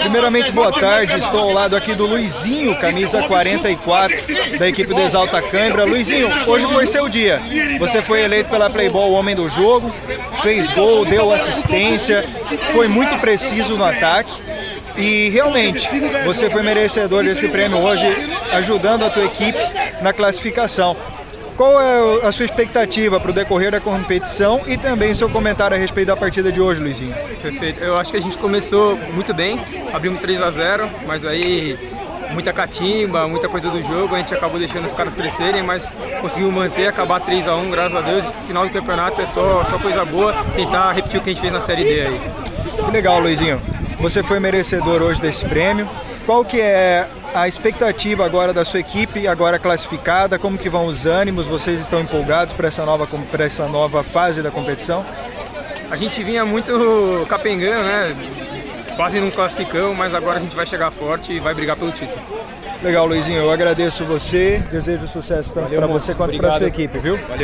Primeiramente, boa tarde. Estou ao lado aqui do Luizinho, camisa 44 da equipe do Exalta Cãibra. Luizinho, hoje foi seu dia. Você foi eleito pela Playboy o homem do jogo, fez gol, deu assistência, foi muito preciso no ataque. E realmente, você foi merecedor desse prêmio hoje, ajudando a tua equipe na classificação. Qual é a sua expectativa para o decorrer da competição e também seu comentário a respeito da partida de hoje, Luizinho? Perfeito. Eu acho que a gente começou muito bem, abrimos 3 a 0 mas aí muita catimba, muita coisa do jogo, a gente acabou deixando os caras crescerem, mas conseguimos manter, acabar 3 a 1 graças a Deus. No final do campeonato é só, só coisa boa, tentar repetir o que a gente fez na Série D aí. Que legal, Luizinho. Você foi merecedor hoje desse prêmio. Qual que é a expectativa agora da sua equipe, agora classificada? Como que vão os ânimos? Vocês estão empolgados para essa nova para essa nova fase da competição? A gente vinha muito capengando, né? Quase não classificamos, mas agora a gente vai chegar forte e vai brigar pelo título. Legal, Luizinho. Eu agradeço você. Desejo sucesso tanto para você quanto para sua equipe, viu? Valeu.